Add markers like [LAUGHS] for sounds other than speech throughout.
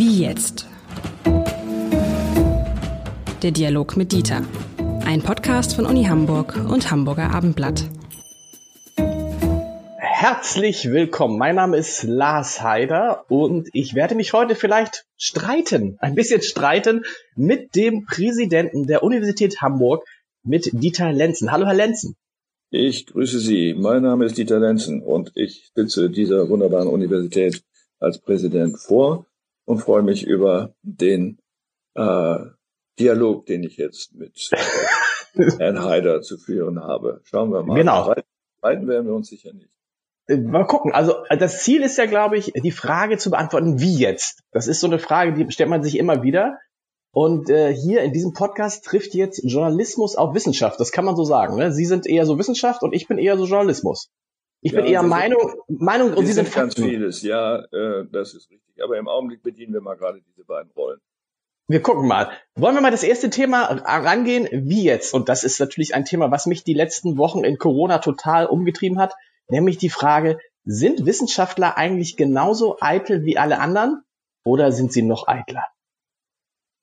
Wie jetzt? Der Dialog mit Dieter. Ein Podcast von Uni Hamburg und Hamburger Abendblatt. Herzlich willkommen. Mein Name ist Lars Heider und ich werde mich heute vielleicht streiten, ein bisschen streiten mit dem Präsidenten der Universität Hamburg, mit Dieter Lenzen. Hallo, Herr Lenzen. Ich grüße Sie. Mein Name ist Dieter Lenzen und ich sitze dieser wunderbaren Universität als Präsident vor und freue mich über den äh, Dialog, den ich jetzt mit [LAUGHS] Herrn Haider zu führen habe. Schauen wir mal. Genau. Beiden werden wir uns sicher nicht. Äh, mal gucken. Also das Ziel ist ja, glaube ich, die Frage zu beantworten, wie jetzt? Das ist so eine Frage, die stellt man sich immer wieder. Und äh, hier in diesem Podcast trifft jetzt Journalismus auf Wissenschaft. Das kann man so sagen. Ne? Sie sind eher so Wissenschaft und ich bin eher so Journalismus. Ich ja, bin eher Meinung, Meinung und Sie sind, sind ganz vieles. Ja, äh, das ist richtig. Aber im Augenblick bedienen wir mal gerade diese beiden Rollen. Wir gucken mal. Wollen wir mal das erste Thema rangehen? Wie jetzt? Und das ist natürlich ein Thema, was mich die letzten Wochen in Corona total umgetrieben hat. Nämlich die Frage, sind Wissenschaftler eigentlich genauso eitel wie alle anderen oder sind sie noch eitler?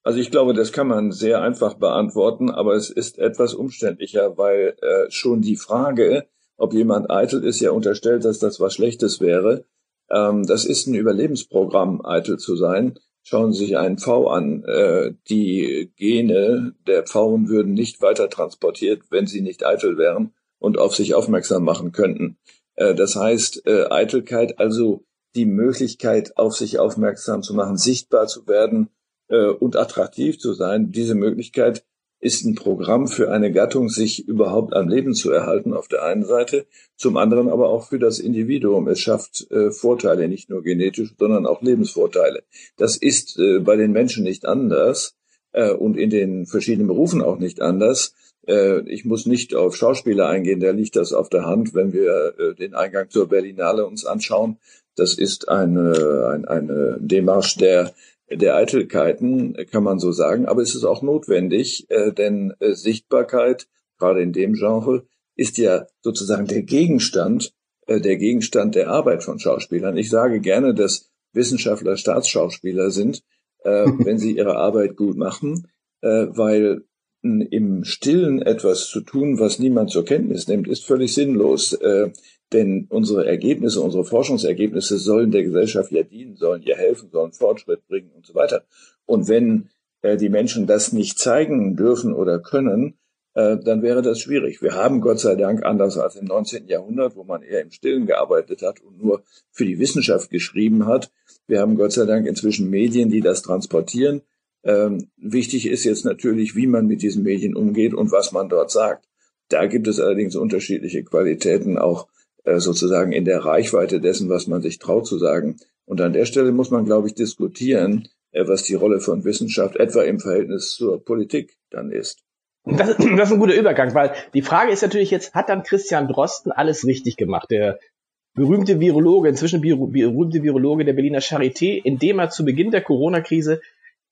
Also ich glaube, das kann man sehr einfach beantworten, aber es ist etwas umständlicher, weil äh, schon die Frage, ob jemand eitel ist, ja unterstellt, dass das was Schlechtes wäre. Ähm, das ist ein Überlebensprogramm, eitel zu sein. Schauen Sie sich einen Pfau an. Äh, die Gene der Pfauen würden nicht weiter transportiert, wenn sie nicht eitel wären und auf sich aufmerksam machen könnten. Äh, das heißt, äh, Eitelkeit, also die Möglichkeit, auf sich aufmerksam zu machen, sichtbar zu werden, äh, und attraktiv zu sein. Diese Möglichkeit ist ein Programm für eine Gattung, sich überhaupt am Leben zu erhalten, auf der einen Seite, zum anderen aber auch für das Individuum. Es schafft äh, Vorteile, nicht nur genetisch, sondern auch Lebensvorteile. Das ist äh, bei den Menschen nicht anders äh, und in den verschiedenen Berufen auch nicht anders. Äh, ich muss nicht auf Schauspieler eingehen, da liegt das auf der Hand, wenn wir äh, den Eingang zur Berlinale uns anschauen. Das ist eine, eine, eine Demarche der der Eitelkeiten, kann man so sagen. Aber es ist auch notwendig, äh, denn äh, Sichtbarkeit, gerade in dem Genre, ist ja sozusagen der Gegenstand, äh, der Gegenstand der Arbeit von Schauspielern. Ich sage gerne, dass Wissenschaftler Staatsschauspieler sind, [LAUGHS] wenn sie ihre Arbeit gut machen, weil im Stillen etwas zu tun, was niemand zur Kenntnis nimmt, ist völlig sinnlos. Äh, denn unsere Ergebnisse, unsere Forschungsergebnisse sollen der Gesellschaft ja dienen, sollen ihr helfen, sollen Fortschritt bringen und so weiter. Und wenn äh, die Menschen das nicht zeigen dürfen oder können, äh, dann wäre das schwierig. Wir haben Gott sei Dank, anders als im 19. Jahrhundert, wo man eher im Stillen gearbeitet hat und nur für die Wissenschaft geschrieben hat, wir haben Gott sei Dank inzwischen Medien, die das transportieren. Ähm, wichtig ist jetzt natürlich, wie man mit diesen Medien umgeht und was man dort sagt. Da gibt es allerdings unterschiedliche Qualitäten auch äh, sozusagen in der Reichweite dessen, was man sich traut zu sagen. Und an der Stelle muss man, glaube ich, diskutieren, äh, was die Rolle von Wissenschaft etwa im Verhältnis zur Politik dann ist. Das, [CLEARS THROAT] das ist ein guter Übergang, weil die Frage ist natürlich jetzt, hat dann Christian Drosten alles richtig gemacht? Der berühmte Virologe, inzwischen berühmte Virologe der Berliner Charité, indem er zu Beginn der Corona-Krise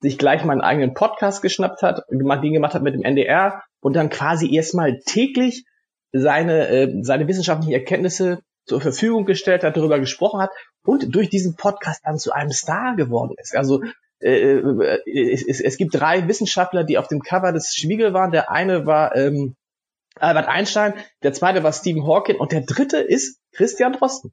sich gleich mal eigenen Podcast geschnappt hat, den gemacht hat mit dem NDR und dann quasi erstmal täglich seine, äh, seine wissenschaftlichen Erkenntnisse zur Verfügung gestellt hat, darüber gesprochen hat und durch diesen Podcast dann zu einem Star geworden ist. Also äh, äh, es, es, es gibt drei Wissenschaftler, die auf dem Cover des Spiegel waren. Der eine war ähm, Albert Einstein, der zweite war Stephen Hawking und der dritte ist Christian Drosten.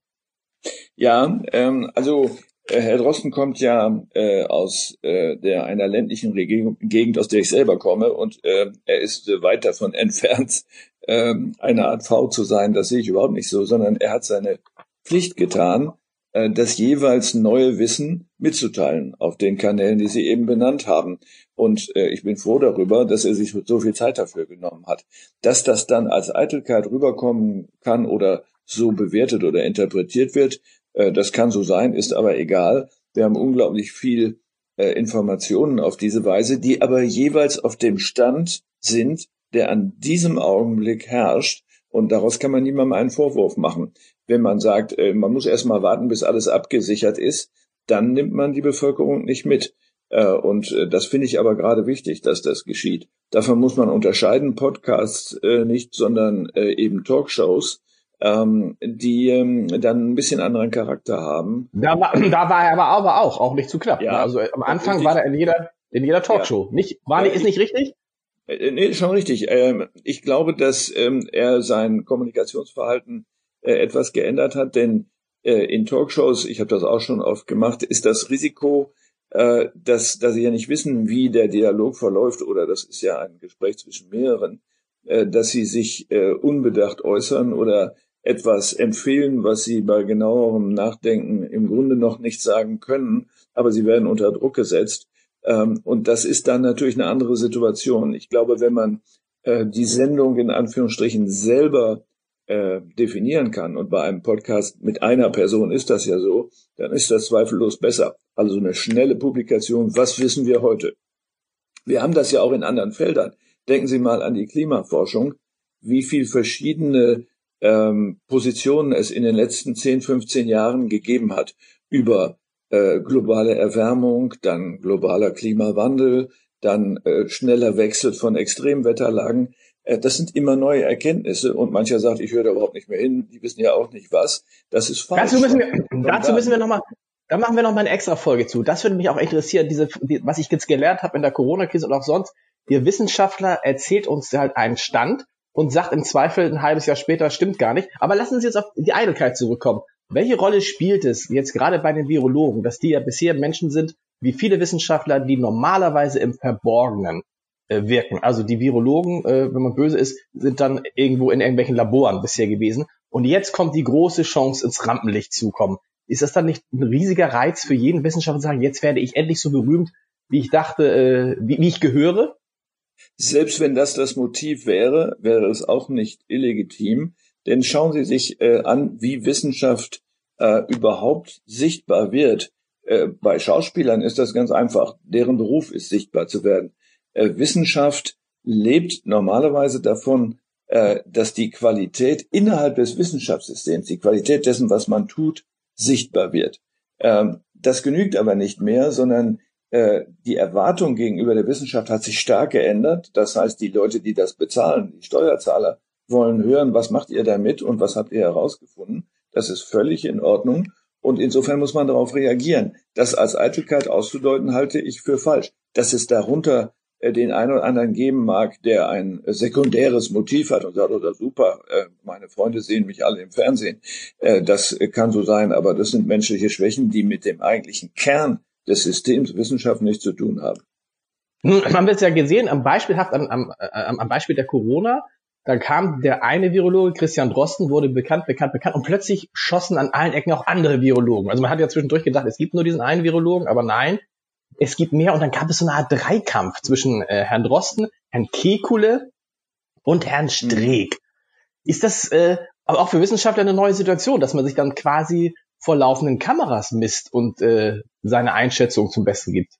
Ja, ähm, also Herr Drosten kommt ja äh, aus äh, der einer ländlichen Gegend, aus der ich selber komme, und äh, er ist äh, weit davon [LAUGHS] entfernt, äh, eine Art V zu sein. Das sehe ich überhaupt nicht so, sondern er hat seine Pflicht getan, äh, das jeweils neue Wissen mitzuteilen auf den Kanälen, die Sie eben benannt haben. Und äh, ich bin froh darüber, dass er sich so viel Zeit dafür genommen hat. Dass das dann als Eitelkeit rüberkommen kann oder so bewertet oder interpretiert wird, äh, das kann so sein, ist aber egal. Wir haben unglaublich viel äh, Informationen auf diese Weise, die aber jeweils auf dem Stand sind, der an diesem Augenblick herrscht. Und daraus kann man niemandem einen Vorwurf machen. Wenn man sagt, äh, man muss erst mal warten, bis alles abgesichert ist, dann nimmt man die Bevölkerung nicht mit. Und das finde ich aber gerade wichtig, dass das geschieht. Davon muss man unterscheiden, Podcasts nicht, sondern eben Talkshows ähm, die ähm, dann ein bisschen anderen Charakter haben. Da war, [CLEARS THROAT] da war er aber, aber auch, auch nicht zu knapp. Ja, also am Anfang richtig. war er in jeder, in jeder Talkshow. Ja. Nicht, war nicht, ist nicht richtig? Äh, nee, schon richtig. Ähm, ich glaube, dass ähm, er sein Kommunikationsverhalten äh, etwas geändert hat, denn äh, in Talkshows, ich habe das auch schon oft gemacht, ist das Risiko, äh, dass, dass sie ja nicht wissen, wie der Dialog verläuft, oder das ist ja ein Gespräch zwischen mehreren, äh, dass sie sich äh, unbedacht äußern oder etwas empfehlen, was sie bei genauerem Nachdenken im Grunde noch nicht sagen können, aber sie werden unter Druck gesetzt. Ähm, und das ist dann natürlich eine andere Situation. Ich glaube, wenn man äh, die Sendung in Anführungsstrichen selber äh, definieren kann, und bei einem Podcast mit einer Person ist das ja so, dann ist das zweifellos besser. Also eine schnelle Publikation, was wissen wir heute? Wir haben das ja auch in anderen Feldern. Denken Sie mal an die Klimaforschung, wie viel verschiedene ähm, Positionen es in den letzten 10, 15 Jahren gegeben hat über äh, globale Erwärmung, dann globaler Klimawandel, dann äh, schneller Wechsel von Extremwetterlagen. Äh, das sind immer neue Erkenntnisse und mancher sagt, ich höre da überhaupt nicht mehr hin, die wissen ja auch nicht was. Das ist falsch. Dazu müssen wir, dazu müssen wir nochmal, da machen wir noch mal eine extra Folge zu. Das würde mich auch interessieren, diese, die, was ich jetzt gelernt habe in der Corona-Krise und auch sonst. Der Wissenschaftler erzählt uns halt einen Stand und sagt im Zweifel ein halbes Jahr später, stimmt gar nicht. Aber lassen Sie jetzt auf die Eitelkeit zurückkommen. Welche Rolle spielt es jetzt gerade bei den Virologen, dass die ja bisher Menschen sind, wie viele Wissenschaftler, die normalerweise im Verborgenen äh, wirken. Also die Virologen, äh, wenn man böse ist, sind dann irgendwo in irgendwelchen Laboren bisher gewesen. Und jetzt kommt die große Chance, ins Rampenlicht zu kommen. Ist das dann nicht ein riesiger Reiz für jeden Wissenschaftler zu sagen, jetzt werde ich endlich so berühmt, wie ich dachte, äh, wie, wie ich gehöre? Selbst wenn das das Motiv wäre, wäre es auch nicht illegitim. Denn schauen Sie sich äh, an, wie Wissenschaft äh, überhaupt sichtbar wird. Äh, bei Schauspielern ist das ganz einfach. Deren Beruf ist sichtbar zu werden. Äh, Wissenschaft lebt normalerweise davon, äh, dass die Qualität innerhalb des Wissenschaftssystems, die Qualität dessen, was man tut, sichtbar wird. Ähm, das genügt aber nicht mehr, sondern die Erwartung gegenüber der Wissenschaft hat sich stark geändert. Das heißt, die Leute, die das bezahlen, die Steuerzahler, wollen hören, was macht ihr damit und was habt ihr herausgefunden. Das ist völlig in Ordnung. Und insofern muss man darauf reagieren. Das als Eitelkeit auszudeuten, halte ich für falsch. Dass es darunter äh, den einen oder anderen geben mag, der ein sekundäres Motiv hat und sagt, oder oh, super, äh, meine Freunde sehen mich alle im Fernsehen. Äh, das kann so sein, aber das sind menschliche Schwächen, die mit dem eigentlichen Kern des Systems Wissenschaft nichts zu tun haben. Man hat es ja gesehen, am Beispielhaft, am, am, am Beispiel der Corona, dann kam der eine Virologe, Christian Drosten, wurde bekannt, bekannt, bekannt und plötzlich schossen an allen Ecken auch andere Virologen. Also man hat ja zwischendurch gedacht, es gibt nur diesen einen Virologen, aber nein, es gibt mehr und dann gab es so eine Art Dreikampf zwischen äh, Herrn Drosten, Herrn Kekule und Herrn Streeck. Ist das äh, aber auch für Wissenschaftler eine neue Situation, dass man sich dann quasi vor laufenden Kameras misst und äh, seine Einschätzung zum Besten gibt?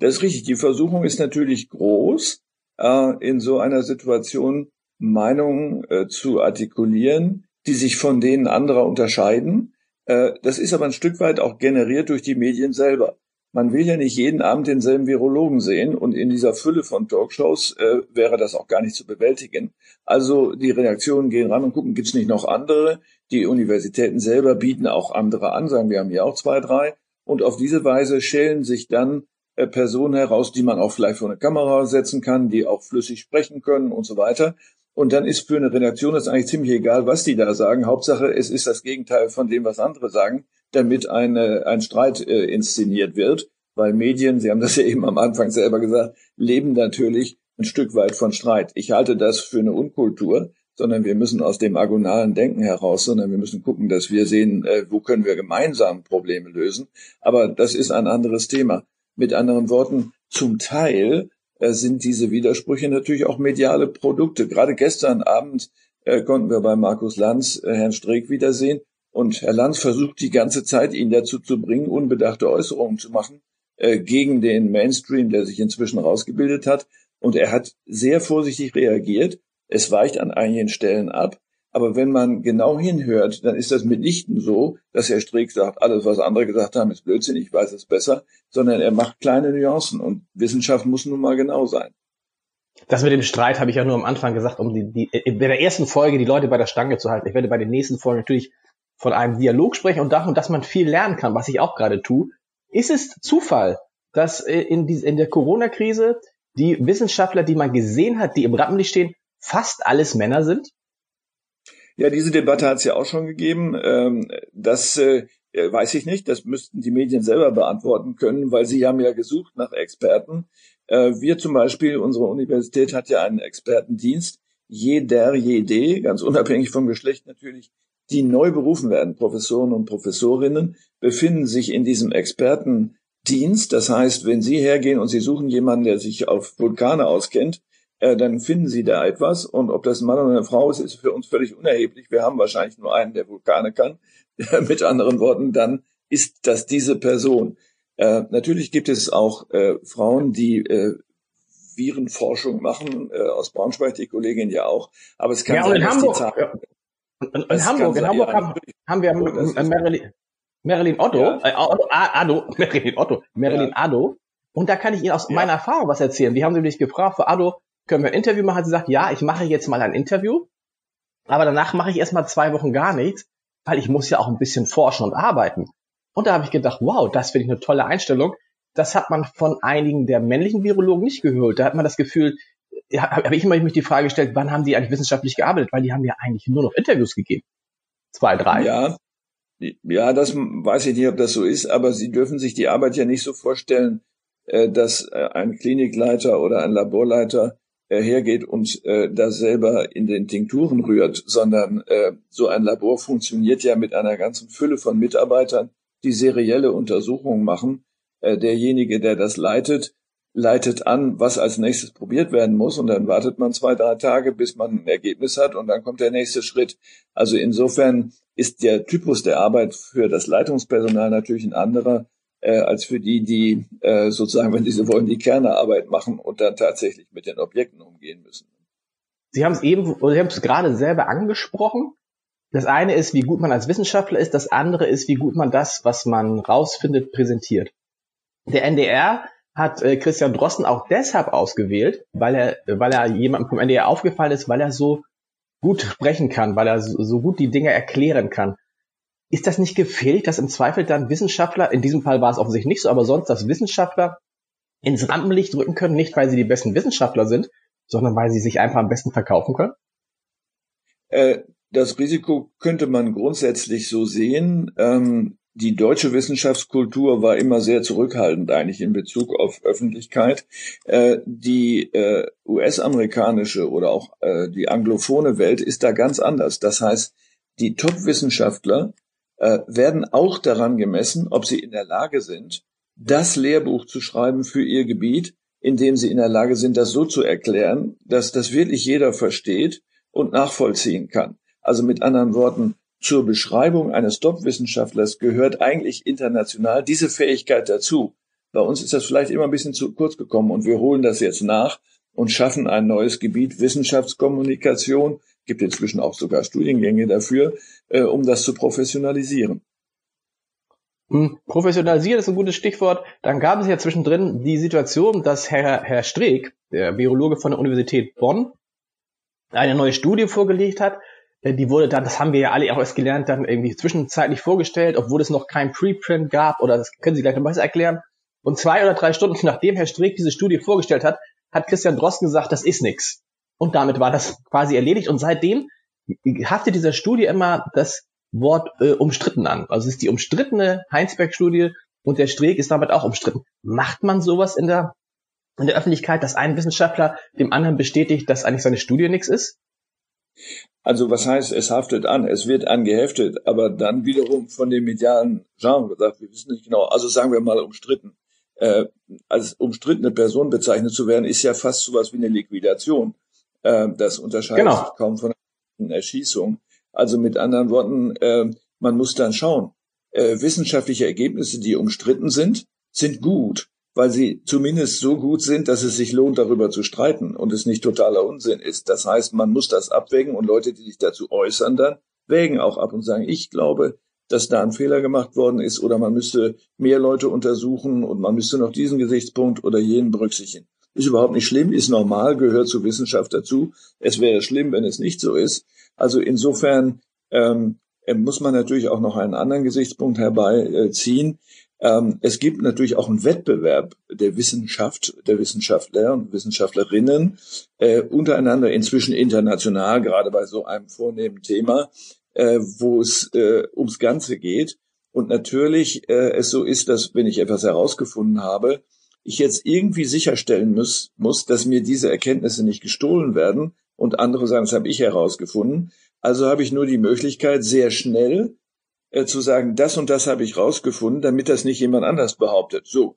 Das ist richtig. Die Versuchung ist natürlich groß, äh, in so einer Situation Meinungen äh, zu artikulieren, die sich von denen anderer unterscheiden. Äh, das ist aber ein Stück weit auch generiert durch die Medien selber. Man will ja nicht jeden Abend denselben Virologen sehen und in dieser Fülle von Talkshows äh, wäre das auch gar nicht zu bewältigen. Also die Redaktionen gehen ran und gucken, gibt's nicht noch andere? Die Universitäten selber bieten auch andere an, sagen wir haben hier auch zwei, drei. Und auf diese Weise schälen sich dann äh, Personen heraus, die man auch vielleicht vor eine Kamera setzen kann, die auch flüssig sprechen können und so weiter. Und dann ist für eine Redaktion das eigentlich ziemlich egal, was die da sagen. Hauptsache, es ist das Gegenteil von dem, was andere sagen, damit eine, ein Streit äh, inszeniert wird. Weil Medien, Sie haben das [LAUGHS] ja eben am Anfang selber gesagt, leben natürlich ein Stück weit von Streit. Ich halte das für eine Unkultur, sondern wir müssen aus dem agonalen Denken heraus, sondern wir müssen gucken, dass wir sehen, äh, wo können wir gemeinsam Probleme lösen. Aber das ist ein anderes Thema. Mit anderen Worten, zum Teil äh, sind diese Widersprüche natürlich auch mediale Produkte. Gerade gestern Abend äh, konnten wir bei Markus Lanz Herrn Streeck wiedersehen. Und Herr Lanz versucht die ganze Zeit, ihn dazu zu bringen, unbedachte Äußerungen zu machen gegen den Mainstream, der sich inzwischen rausgebildet hat. Und er hat sehr vorsichtig reagiert. Es weicht an einigen Stellen ab. Aber wenn man genau hinhört, dann ist das mitnichten so, dass Herr Streeck sagt, alles, was andere gesagt haben, ist Blödsinn, ich weiß es besser, sondern er macht kleine Nuancen und Wissenschaft muss nun mal genau sein. Das mit dem Streit habe ich ja nur am Anfang gesagt, um die, die, in der ersten Folge die Leute bei der Stange zu halten. Ich werde bei den nächsten Folgen natürlich von einem Dialog sprechen und davon, dass man viel lernen kann, was ich auch gerade tue. Ist es Zufall, dass äh, in, die, in der Corona-Krise die Wissenschaftler, die man gesehen hat, die im Rampenlicht stehen, fast alles Männer sind? Ja, diese Debatte hat es ja auch schon gegeben. Ähm, das äh, weiß ich nicht. Das müssten die Medien selber beantworten können, weil sie haben ja gesucht nach Experten. Äh, wir zum Beispiel, unsere Universität hat ja einen Expertendienst. Jeder, jede, ganz unabhängig vom Geschlecht natürlich, die neu berufen werden, Professoren und Professorinnen, befinden sich in diesem Expertendienst. Das heißt, wenn Sie hergehen und Sie suchen jemanden, der sich auf Vulkane auskennt, äh, dann finden Sie da etwas. Und ob das ein Mann oder eine Frau ist, ist für uns völlig unerheblich. Wir haben wahrscheinlich nur einen, der Vulkane kann. [LAUGHS] Mit anderen Worten, dann ist das diese Person. Äh, natürlich gibt es auch äh, Frauen, die äh, Virenforschung machen, äh, aus Braunschweig, die Kollegin ja auch. Aber es kann ja, sein, in dass Hamburg, die Zahlen, in, in Hamburg, in Hamburg haben, haben wir oh, Marilyn, Marilyn Otto, ja. äh, Otto, Ado, Marilyn Otto, [LAUGHS] Marilyn ja. Ado. Und da kann ich Ihnen aus ja. meiner Erfahrung was erzählen. Die haben sie mich gefragt, für Ado, können wir ein Interview machen? Sie sagt, ja, ich mache jetzt mal ein Interview, aber danach mache ich erstmal zwei Wochen gar nichts, weil ich muss ja auch ein bisschen forschen und arbeiten. Und da habe ich gedacht, wow, das finde ich eine tolle Einstellung. Das hat man von einigen der männlichen Virologen nicht gehört. Da hat man das Gefühl, habe ich immer mich die Frage gestellt, wann haben die eigentlich wissenschaftlich gearbeitet? Weil die haben ja eigentlich nur noch Interviews gegeben. Zwei, drei. Ja, ja, das weiß ich nicht, ob das so ist, aber Sie dürfen sich die Arbeit ja nicht so vorstellen, äh, dass äh, ein Klinikleiter oder ein Laborleiter hergeht und da selber in den Tinkturen rührt, sondern so ein Labor funktioniert ja mit einer ganzen Fülle von Mitarbeitern, die serielle Untersuchungen machen. Derjenige, der das leitet, leitet an, was als nächstes probiert werden muss und dann wartet man zwei, drei Tage, bis man ein Ergebnis hat und dann kommt der nächste Schritt. Also insofern ist der Typus der Arbeit für das Leitungspersonal natürlich ein anderer äh, als für die, die äh, sozusagen, wenn sie wollen, die Kernearbeit machen und dann tatsächlich mit den Objekten umgehen müssen. Sie haben es eben, Sie haben es gerade selber angesprochen. Das eine ist, wie gut man als Wissenschaftler ist, das andere ist, wie gut man das, was man rausfindet, präsentiert. Der NDR hat äh, Christian Drosten auch deshalb ausgewählt, weil er, weil er jemandem vom NDR aufgefallen ist, weil er so gut sprechen kann, weil er so, so gut die Dinge erklären kann. Ist das nicht gefehlt, dass im Zweifel dann Wissenschaftler, in diesem Fall war es offensichtlich nicht so, aber sonst, dass Wissenschaftler ins Rampenlicht rücken können, nicht weil sie die besten Wissenschaftler sind, sondern weil sie sich einfach am besten verkaufen können? Äh, das Risiko könnte man grundsätzlich so sehen. Ähm, die deutsche Wissenschaftskultur war immer sehr zurückhaltend eigentlich in Bezug auf Öffentlichkeit. Äh, die äh, US-amerikanische oder auch die anglophone Welt ist da ganz anders. Das heißt, die Top-Wissenschaftler äh, werden auch daran gemessen, ob sie in der Lage sind, das Lehrbuch zu schreiben für ihr Gebiet, in dem sie in der Lage sind, das so zu erklären, dass das wirklich jeder versteht und nachvollziehen kann. Also mit anderen Worten, zur Beschreibung eines Top-Wissenschaftlers gehört eigentlich international diese Fähigkeit dazu. Bei uns ist das vielleicht immer ein bisschen zu kurz gekommen und wir holen das jetzt nach und schaffen ein neues Gebiet Wissenschaftskommunikation. Gibt inzwischen auch sogar Studiengänge dafür, äh, um das zu professionalisieren. Hm, professionalisieren ist ein gutes Stichwort. Dann gab es ja zwischendrin die Situation, dass Herr, Herr Streeck, der Virologe von der Universität Bonn, eine neue Studie vorgelegt hat, äh, die wurde dann, das haben wir ja alle auch erst gelernt, dann irgendwie zwischenzeitlich vorgestellt, obwohl es noch kein Preprint gab, oder das können Sie gleich noch was erklären. Und zwei oder drei Stunden [LAUGHS] nachdem Herr Streeck diese Studie vorgestellt hat, hat Christian Drosten gesagt, das ist nix. Und damit war das quasi erledigt. Und seitdem haftet dieser Studie immer das Wort äh, umstritten an. Also es ist die umstrittene Heinsberg-Studie und der Streeck ist damit auch umstritten. Macht man sowas in der, in der Öffentlichkeit, dass ein Wissenschaftler dem anderen bestätigt, dass eigentlich seine Studie nichts ist? Also was heißt, es haftet an, es wird angeheftet, aber dann wiederum von dem medialen Genre gesagt, wir wissen nicht genau, also sagen wir mal umstritten. Äh, als umstrittene Person bezeichnet zu werden, ist ja fast sowas wie eine Liquidation. Äh, das unterscheidet genau. sich kaum von einer Erschießung. Also mit anderen Worten, äh, man muss dann schauen. Äh, wissenschaftliche Ergebnisse, die umstritten sind, sind gut weil sie zumindest so gut sind, dass es sich lohnt, darüber zu streiten und es nicht totaler Unsinn ist. Das heißt, man muss das abwägen und Leute, die sich dazu äußern, dann wägen auch ab und sagen, ich glaube, dass da ein Fehler gemacht worden ist oder man müsste mehr Leute untersuchen und man müsste noch diesen Gesichtspunkt oder jenen berücksichtigen. Ist überhaupt nicht schlimm, ist normal, gehört zur Wissenschaft dazu. Es wäre schlimm, wenn es nicht so ist. Also insofern ähm, muss man natürlich auch noch einen anderen Gesichtspunkt herbeiziehen. Ähm, es gibt natürlich auch einen Wettbewerb der Wissenschaft, der Wissenschaftler und Wissenschaftlerinnen äh, untereinander inzwischen international, gerade bei so einem vornehmen Thema, äh, wo es äh, ums Ganze geht. Und natürlich äh, es so ist, dass wenn ich etwas herausgefunden habe, ich jetzt irgendwie sicherstellen muss, muss, dass mir diese Erkenntnisse nicht gestohlen werden und andere sagen, das habe ich herausgefunden. Also habe ich nur die Möglichkeit, sehr schnell äh, zu sagen, das und das habe ich rausgefunden, damit das nicht jemand anders behauptet. So,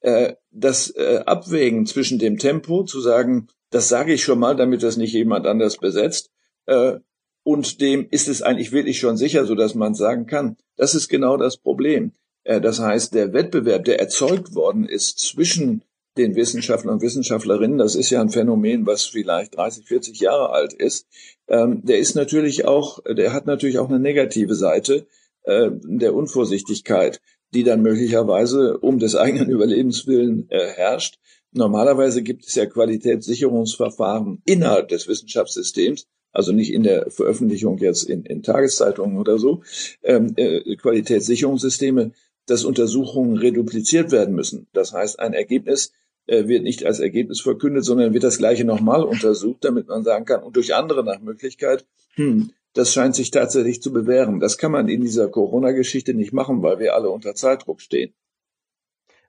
äh, das äh, Abwägen zwischen dem Tempo, zu sagen, das sage ich schon mal, damit das nicht jemand anders besetzt, äh, und dem ist es eigentlich wirklich schon sicher, so dass man sagen kann. Das ist genau das Problem. Äh, das heißt, der Wettbewerb, der erzeugt worden ist zwischen den Wissenschaftlern und Wissenschaftlerinnen, das ist ja ein Phänomen, was vielleicht 30, 40 Jahre alt ist, ähm, der ist natürlich auch, der hat natürlich auch eine negative Seite äh, der Unvorsichtigkeit, die dann möglicherweise um des eigenen [LAUGHS] Überlebens willen äh, herrscht. Normalerweise gibt es ja Qualitätssicherungsverfahren innerhalb des Wissenschaftssystems, also nicht in der Veröffentlichung jetzt in, in Tageszeitungen oder so, ähm, äh, Qualitätssicherungssysteme, dass Untersuchungen redupliziert werden müssen. Das heißt, ein Ergebnis äh, wird nicht als Ergebnis verkündet, sondern wird das gleiche nochmal untersucht, damit man sagen kann, und durch andere nach Möglichkeit, hm, das scheint sich tatsächlich zu bewähren. Das kann man in dieser Corona-Geschichte nicht machen, weil wir alle unter Zeitdruck stehen.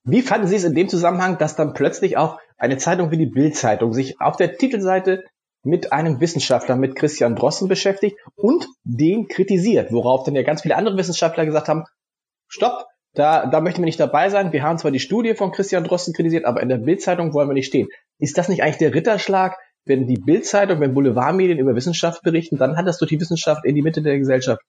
Wie fanden Sie es in dem Zusammenhang, dass dann plötzlich auch eine Zeitung wie die Bild-Zeitung sich auf der Titelseite mit einem Wissenschaftler, mit Christian Drossen beschäftigt und den kritisiert, worauf dann ja ganz viele andere Wissenschaftler gesagt haben, stopp, da, da möchten wir nicht dabei sein. Wir haben zwar die Studie von Christian Drosten kritisiert, aber in der Bildzeitung wollen wir nicht stehen. Ist das nicht eigentlich der Ritterschlag, wenn die Bildzeitung, wenn Boulevardmedien über Wissenschaft berichten, dann hat das durch die Wissenschaft in die Mitte der Gesellschaft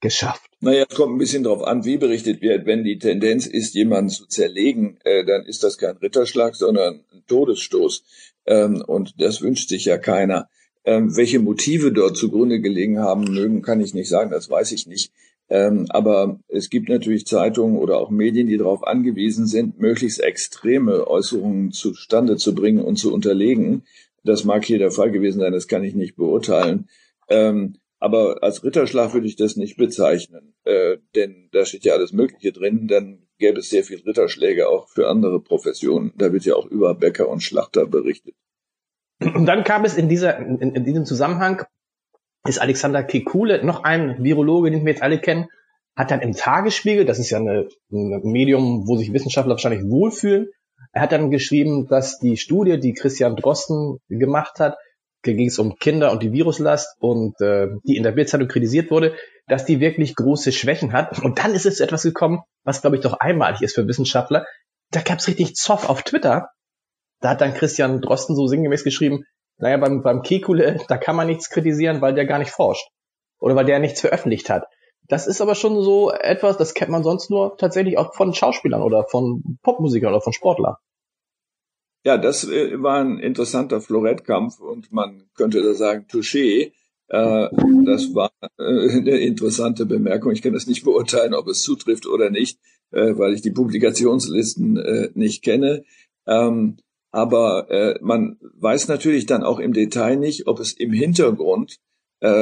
geschafft. Naja, es kommt ein bisschen darauf an, wie berichtet wird. Wenn die Tendenz ist, jemanden zu zerlegen, äh, dann ist das kein Ritterschlag, sondern ein Todesstoß. Ähm, und das wünscht sich ja keiner. Ähm, welche Motive dort zugrunde gelegen haben mögen, kann ich nicht sagen, das weiß ich nicht. Ähm, aber es gibt natürlich Zeitungen oder auch Medien, die darauf angewiesen sind, möglichst extreme Äußerungen zustande zu bringen und zu unterlegen. Das mag hier der Fall gewesen sein, das kann ich nicht beurteilen. Ähm, aber als Ritterschlag würde ich das nicht bezeichnen, äh, denn da steht ja alles Mögliche drin. Dann gäbe es sehr viel Ritterschläge auch für andere Professionen. Da wird ja auch über Bäcker und Schlachter berichtet. Und dann kam es in, dieser, in, in diesem Zusammenhang, ist Alexander Kekule, noch ein Virologe, den wir jetzt alle kennen, hat dann im Tagesspiegel, das ist ja ein Medium, wo sich Wissenschaftler wahrscheinlich wohlfühlen, er hat dann geschrieben, dass die Studie, die Christian Drosten gemacht hat, ging es um Kinder und die Viruslast und äh, die in der Bildzeitung kritisiert wurde, dass die wirklich große Schwächen hat. Und dann ist es zu etwas gekommen, was glaube ich doch einmalig ist für Wissenschaftler. Da gab es richtig Zoff auf Twitter. Da hat dann Christian Drosten so sinngemäß geschrieben, naja, beim, beim Kekule, da kann man nichts kritisieren, weil der gar nicht forscht. Oder weil der nichts veröffentlicht hat. Das ist aber schon so etwas, das kennt man sonst nur tatsächlich auch von Schauspielern oder von Popmusikern oder von Sportlern. Ja, das äh, war ein interessanter Florettkampf und man könnte da sagen, Touché. Äh, das war äh, eine interessante Bemerkung. Ich kann das nicht beurteilen, ob es zutrifft oder nicht, weil ich die Publikationslisten nicht kenne. Ähm, aber äh, man weiß natürlich dann auch im Detail nicht, ob es im Hintergrund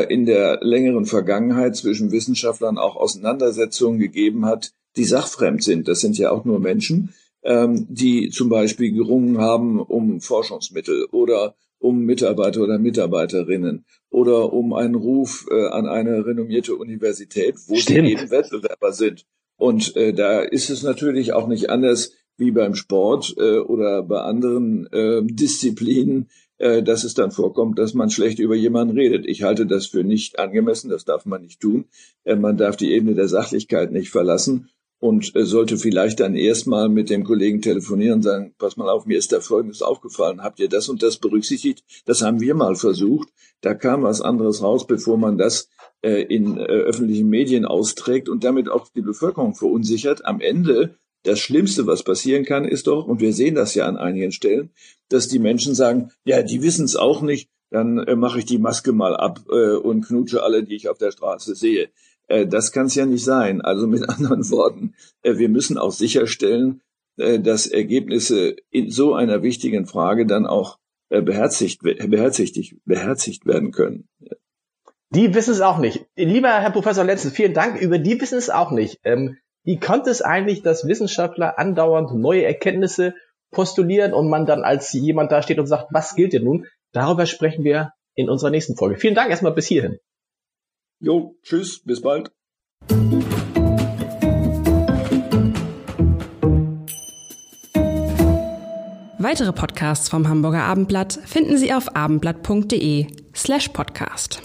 in der längeren Vergangenheit zwischen Wissenschaftlern auch Auseinandersetzungen gegeben hat, die sachfremd sind. Das sind ja auch nur Menschen ähm, die zum Beispiel gerungen haben um Forschungsmittel oder um Mitarbeiter oder Mitarbeiterinnen oder um einen Ruf äh, an eine renommierte Universität, wo Stimmt. sie eben Wettbewerber sind. Und äh, da ist es natürlich auch nicht anders wie beim Sport äh, oder bei anderen äh, Disziplinen, äh, dass es dann vorkommt, dass man schlecht über jemanden redet. Ich halte das für nicht angemessen, das darf man nicht tun. Äh, man darf die Ebene der Sachlichkeit nicht verlassen und äh, sollte vielleicht dann erstmal mit dem Kollegen telefonieren und sagen, pass mal auf, mir ist da Folgendes aufgefallen, habt ihr das und das berücksichtigt? Das haben wir mal versucht. Da kam was anderes raus, bevor man das äh, in äh, öffentlichen Medien austrägt und damit auch die Bevölkerung verunsichert. Am Ende das Schlimmste, was passieren kann, ist doch, und wir sehen das ja an einigen Stellen, dass die Menschen sagen, ja, die wissen es auch nicht, dann äh, mache ich die Maske mal ab äh, und knutsche alle, die ich auf der Straße sehe. Äh, das kann es ja nicht sein. Also mit [LAUGHS] anderen Worten, äh, wir müssen auch sicherstellen, äh, dass Ergebnisse in so einer wichtigen Frage dann auch äh, beherzigt, beherzigt, beherzigt werden können. Die wissen es auch nicht. Lieber Herr Professor Lenzen, vielen Dank. Über die wissen es auch nicht. Ähm, wie kommt es eigentlich, dass Wissenschaftler andauernd neue Erkenntnisse postulieren und man dann als jemand da steht und sagt, was gilt denn nun? Darüber sprechen wir in unserer nächsten Folge. Vielen Dank erstmal bis hierhin. Jo, tschüss, bis bald. Weitere Podcasts vom Hamburger Abendblatt finden Sie auf abendblatt.de slash podcast.